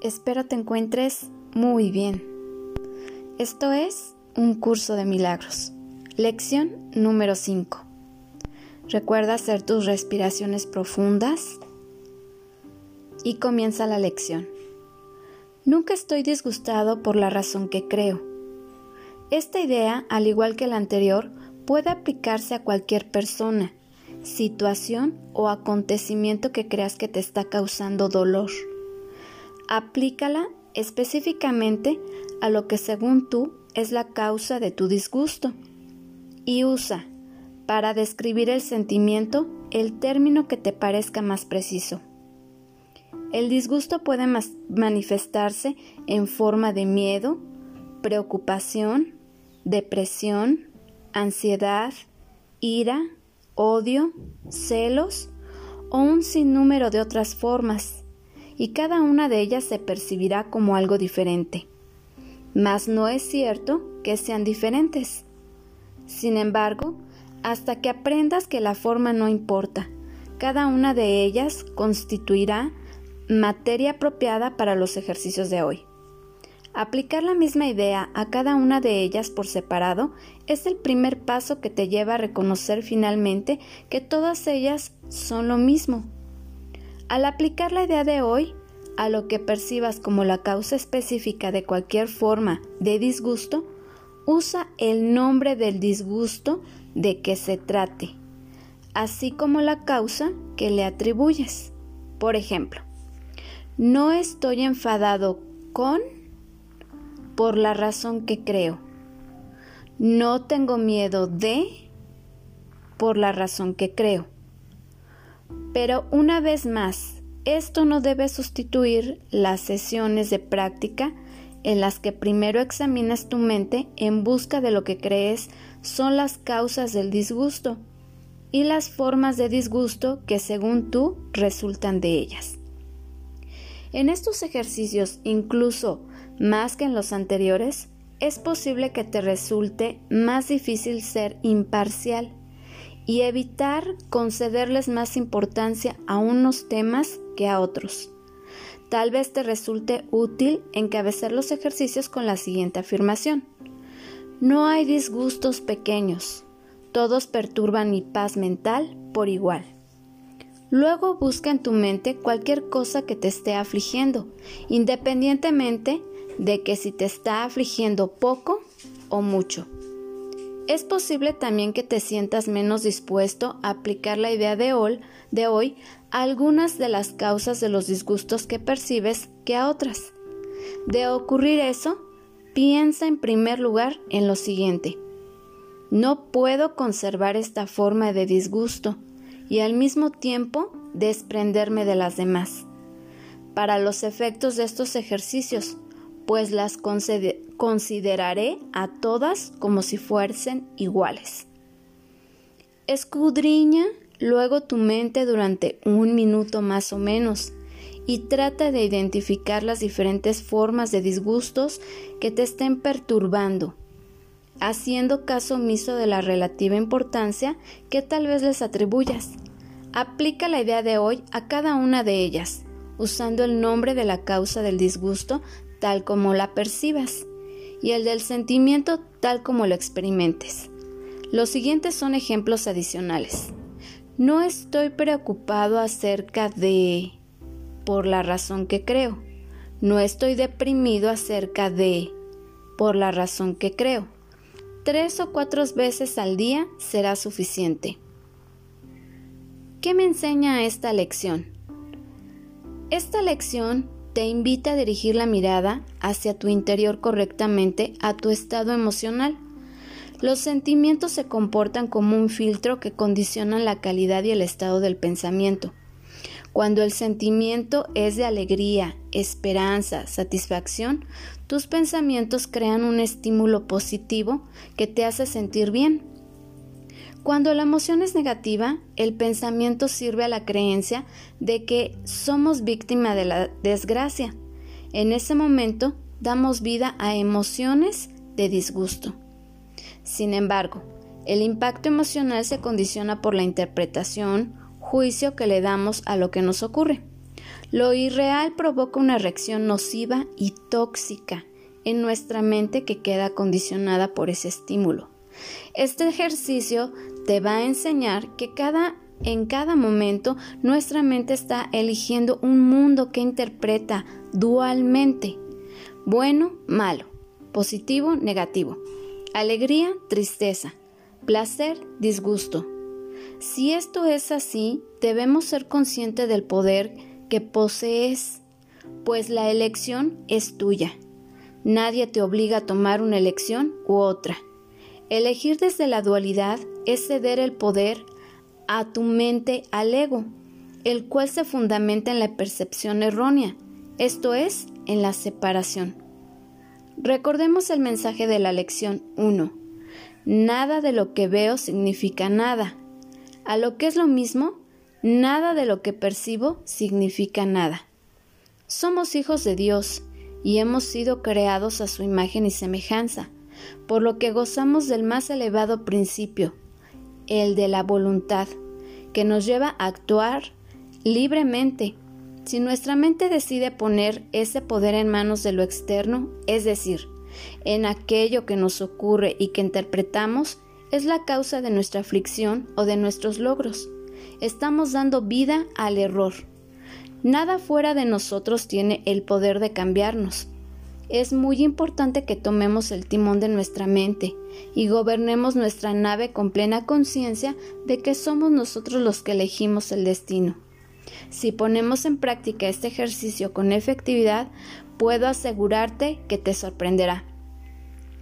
espero te encuentres muy bien. Esto es un curso de milagros. Lección número 5. Recuerda hacer tus respiraciones profundas y comienza la lección. Nunca estoy disgustado por la razón que creo. Esta idea, al igual que la anterior, puede aplicarse a cualquier persona, situación o acontecimiento que creas que te está causando dolor. Aplícala específicamente a lo que según tú es la causa de tu disgusto y usa para describir el sentimiento el término que te parezca más preciso. El disgusto puede manifestarse en forma de miedo, preocupación, depresión, ansiedad, ira, odio, celos o un sinnúmero de otras formas, y cada una de ellas se percibirá como algo diferente. Mas no es cierto que sean diferentes. Sin embargo, hasta que aprendas que la forma no importa, cada una de ellas constituirá materia apropiada para los ejercicios de hoy. Aplicar la misma idea a cada una de ellas por separado es el primer paso que te lleva a reconocer finalmente que todas ellas son lo mismo. Al aplicar la idea de hoy a lo que percibas como la causa específica de cualquier forma de disgusto, usa el nombre del disgusto de que se trate, así como la causa que le atribuyes. Por ejemplo, no estoy enfadado con por la razón que creo. No tengo miedo de por la razón que creo. Pero una vez más, esto no debe sustituir las sesiones de práctica en las que primero examinas tu mente en busca de lo que crees son las causas del disgusto y las formas de disgusto que según tú resultan de ellas. En estos ejercicios, incluso más que en los anteriores, es posible que te resulte más difícil ser imparcial y evitar concederles más importancia a unos temas que a otros. Tal vez te resulte útil encabezar los ejercicios con la siguiente afirmación. No hay disgustos pequeños, todos perturban mi paz mental por igual. Luego busca en tu mente cualquier cosa que te esté afligiendo, independientemente de que si te está afligiendo poco o mucho. Es posible también que te sientas menos dispuesto a aplicar la idea de hoy, a algunas de las causas de los disgustos que percibes que a otras. De ocurrir eso, piensa en primer lugar en lo siguiente. No puedo conservar esta forma de disgusto y al mismo tiempo desprenderme de las demás. Para los efectos de estos ejercicios, pues las consideraré a todas como si fuesen iguales. Escudriña luego tu mente durante un minuto más o menos y trata de identificar las diferentes formas de disgustos que te estén perturbando, haciendo caso omiso de la relativa importancia que tal vez les atribuyas. Aplica la idea de hoy a cada una de ellas, usando el nombre de la causa del disgusto tal como la percibas, y el del sentimiento tal como lo experimentes. Los siguientes son ejemplos adicionales. No estoy preocupado acerca de... por la razón que creo. No estoy deprimido acerca de... por la razón que creo. Tres o cuatro veces al día será suficiente. ¿Qué me enseña esta lección? Esta lección te invita a dirigir la mirada hacia tu interior correctamente, a tu estado emocional. Los sentimientos se comportan como un filtro que condiciona la calidad y el estado del pensamiento. Cuando el sentimiento es de alegría, esperanza, satisfacción, tus pensamientos crean un estímulo positivo que te hace sentir bien. Cuando la emoción es negativa, el pensamiento sirve a la creencia de que somos víctima de la desgracia. En ese momento damos vida a emociones de disgusto. Sin embargo, el impacto emocional se condiciona por la interpretación, juicio que le damos a lo que nos ocurre. Lo irreal provoca una reacción nociva y tóxica en nuestra mente que queda condicionada por ese estímulo. Este ejercicio te va a enseñar que cada en cada momento nuestra mente está eligiendo un mundo que interpreta dualmente, bueno, malo, positivo, negativo, alegría, tristeza, placer, disgusto. Si esto es así, debemos ser conscientes del poder que posees, pues la elección es tuya. Nadie te obliga a tomar una elección u otra. Elegir desde la dualidad es ceder el poder a tu mente al ego, el cual se fundamenta en la percepción errónea, esto es, en la separación. Recordemos el mensaje de la lección 1. Nada de lo que veo significa nada. A lo que es lo mismo, nada de lo que percibo significa nada. Somos hijos de Dios y hemos sido creados a su imagen y semejanza, por lo que gozamos del más elevado principio, el de la voluntad, que nos lleva a actuar libremente. Si nuestra mente decide poner ese poder en manos de lo externo, es decir, en aquello que nos ocurre y que interpretamos, es la causa de nuestra aflicción o de nuestros logros. Estamos dando vida al error. Nada fuera de nosotros tiene el poder de cambiarnos es muy importante que tomemos el timón de nuestra mente y gobernemos nuestra nave con plena conciencia de que somos nosotros los que elegimos el destino. Si ponemos en práctica este ejercicio con efectividad, puedo asegurarte que te sorprenderá.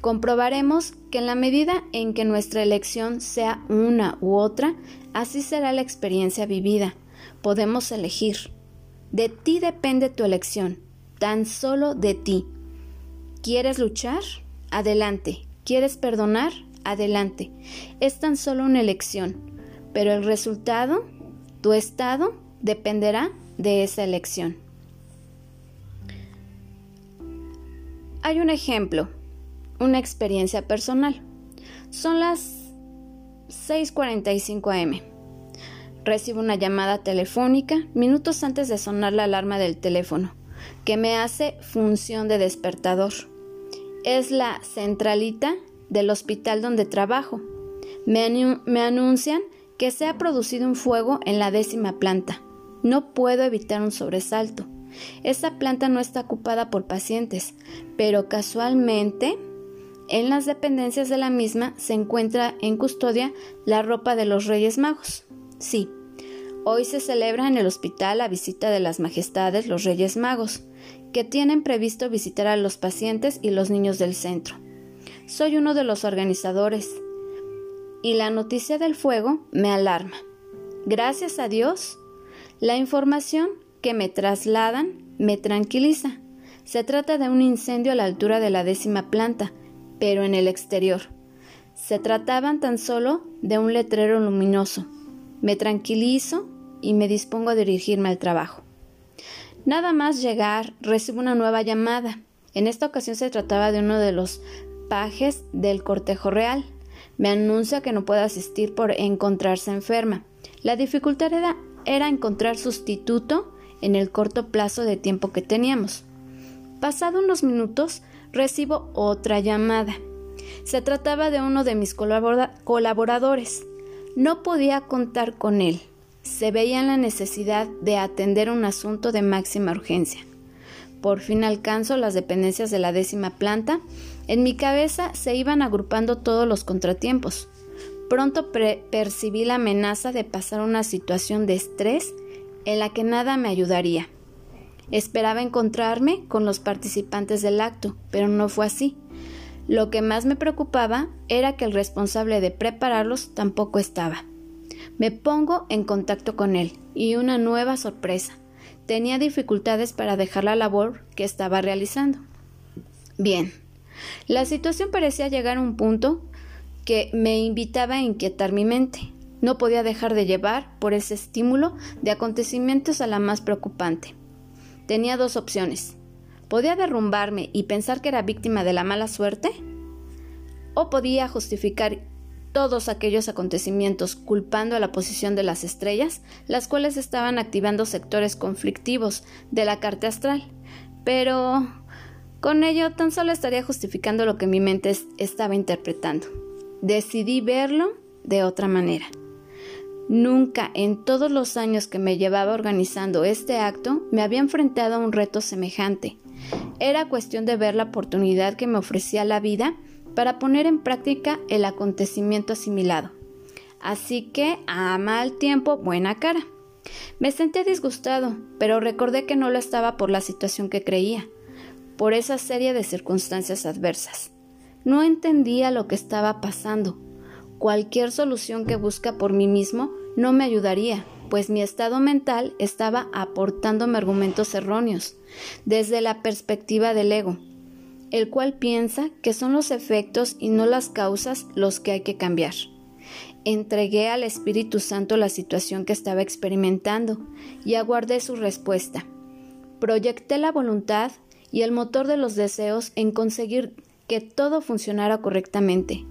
Comprobaremos que en la medida en que nuestra elección sea una u otra, así será la experiencia vivida. Podemos elegir. De ti depende tu elección, tan solo de ti. ¿Quieres luchar? Adelante. ¿Quieres perdonar? Adelante. Es tan solo una elección, pero el resultado, tu estado, dependerá de esa elección. Hay un ejemplo, una experiencia personal. Son las 6:45 am. Recibo una llamada telefónica minutos antes de sonar la alarma del teléfono, que me hace función de despertador es la centralita del hospital donde trabajo. Me, anuncian que se ha producido un fuego en la décima planta. No puedo evitar un sobresalto. Esa planta no está ocupada por pacientes, pero casualmente en las dependencias de la misma se encuentra en custodia la ropa de los Reyes Magos. Sí, hoy se celebra en el hospital la visita de las Majestades los Reyes Magos, que tienen previsto visitar a los pacientes y los niños del centro. Soy uno de los organizadores y la noticia del fuego me alarma. Gracias a Dios, la información que me trasladan me tranquiliza. Se trata de un incendio a la altura de la décima planta, pero en el exterior. Se trataban tan solo de un letrero luminoso. Me tranquilizo y me dispongo a dirigirme al trabajo. Nada más llegar, recibo una nueva llamada. En esta ocasión se trataba de uno de los pajes del cortejo real. Me anuncia que no puede asistir por encontrarse enferma. La dificultad era, era encontrar sustituto en el corto plazo de tiempo que teníamos. Pasado unos minutos, recibo otra llamada. Se trataba de uno de mis colaboradores. No podía contar con él se veía en la necesidad de atender un asunto de máxima urgencia. Por fin alcanzo las dependencias de la décima planta. En mi cabeza se iban agrupando todos los contratiempos. Pronto percibí la amenaza de pasar una situación de estrés en la que nada me ayudaría. Esperaba encontrarme con los participantes del acto, pero no fue así. Lo que más me preocupaba era que el responsable de prepararlos tampoco estaba. Me pongo en contacto con él y una nueva sorpresa. Tenía dificultades para dejar la labor que estaba realizando. Bien, la situación parecía llegar a un punto que me invitaba a inquietar mi mente. No podía dejar de llevar por ese estímulo de acontecimientos a la más preocupante. Tenía dos opciones. Podía derrumbarme y pensar que era víctima de la mala suerte, o podía justificar todos aquellos acontecimientos culpando a la posición de las estrellas, las cuales estaban activando sectores conflictivos de la carta astral. Pero con ello tan solo estaría justificando lo que mi mente estaba interpretando. Decidí verlo de otra manera. Nunca en todos los años que me llevaba organizando este acto me había enfrentado a un reto semejante. Era cuestión de ver la oportunidad que me ofrecía la vida para poner en práctica el acontecimiento asimilado. Así que, a mal tiempo, buena cara. Me sentí disgustado, pero recordé que no lo estaba por la situación que creía, por esa serie de circunstancias adversas. No entendía lo que estaba pasando. Cualquier solución que busca por mí mismo no me ayudaría, pues mi estado mental estaba aportándome argumentos erróneos, desde la perspectiva del ego, el cual piensa que son los efectos y no las causas los que hay que cambiar. Entregué al Espíritu Santo la situación que estaba experimentando y aguardé su respuesta. Proyecté la voluntad y el motor de los deseos en conseguir que todo funcionara correctamente.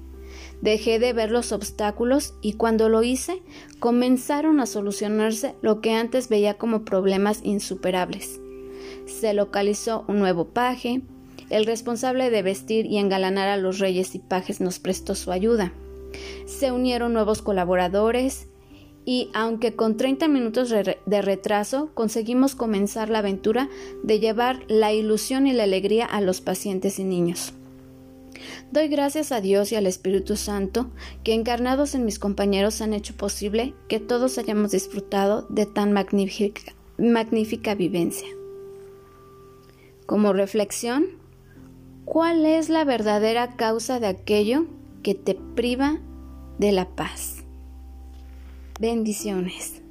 Dejé de ver los obstáculos y cuando lo hice comenzaron a solucionarse lo que antes veía como problemas insuperables. Se localizó un nuevo paje, el responsable de vestir y engalanar a los reyes y pajes nos prestó su ayuda. Se unieron nuevos colaboradores y, aunque con 30 minutos de retraso, conseguimos comenzar la aventura de llevar la ilusión y la alegría a los pacientes y niños. Doy gracias a Dios y al Espíritu Santo que encarnados en mis compañeros han hecho posible que todos hayamos disfrutado de tan magnífica, magnífica vivencia. Como reflexión, ¿Cuál es la verdadera causa de aquello que te priva de la paz? Bendiciones.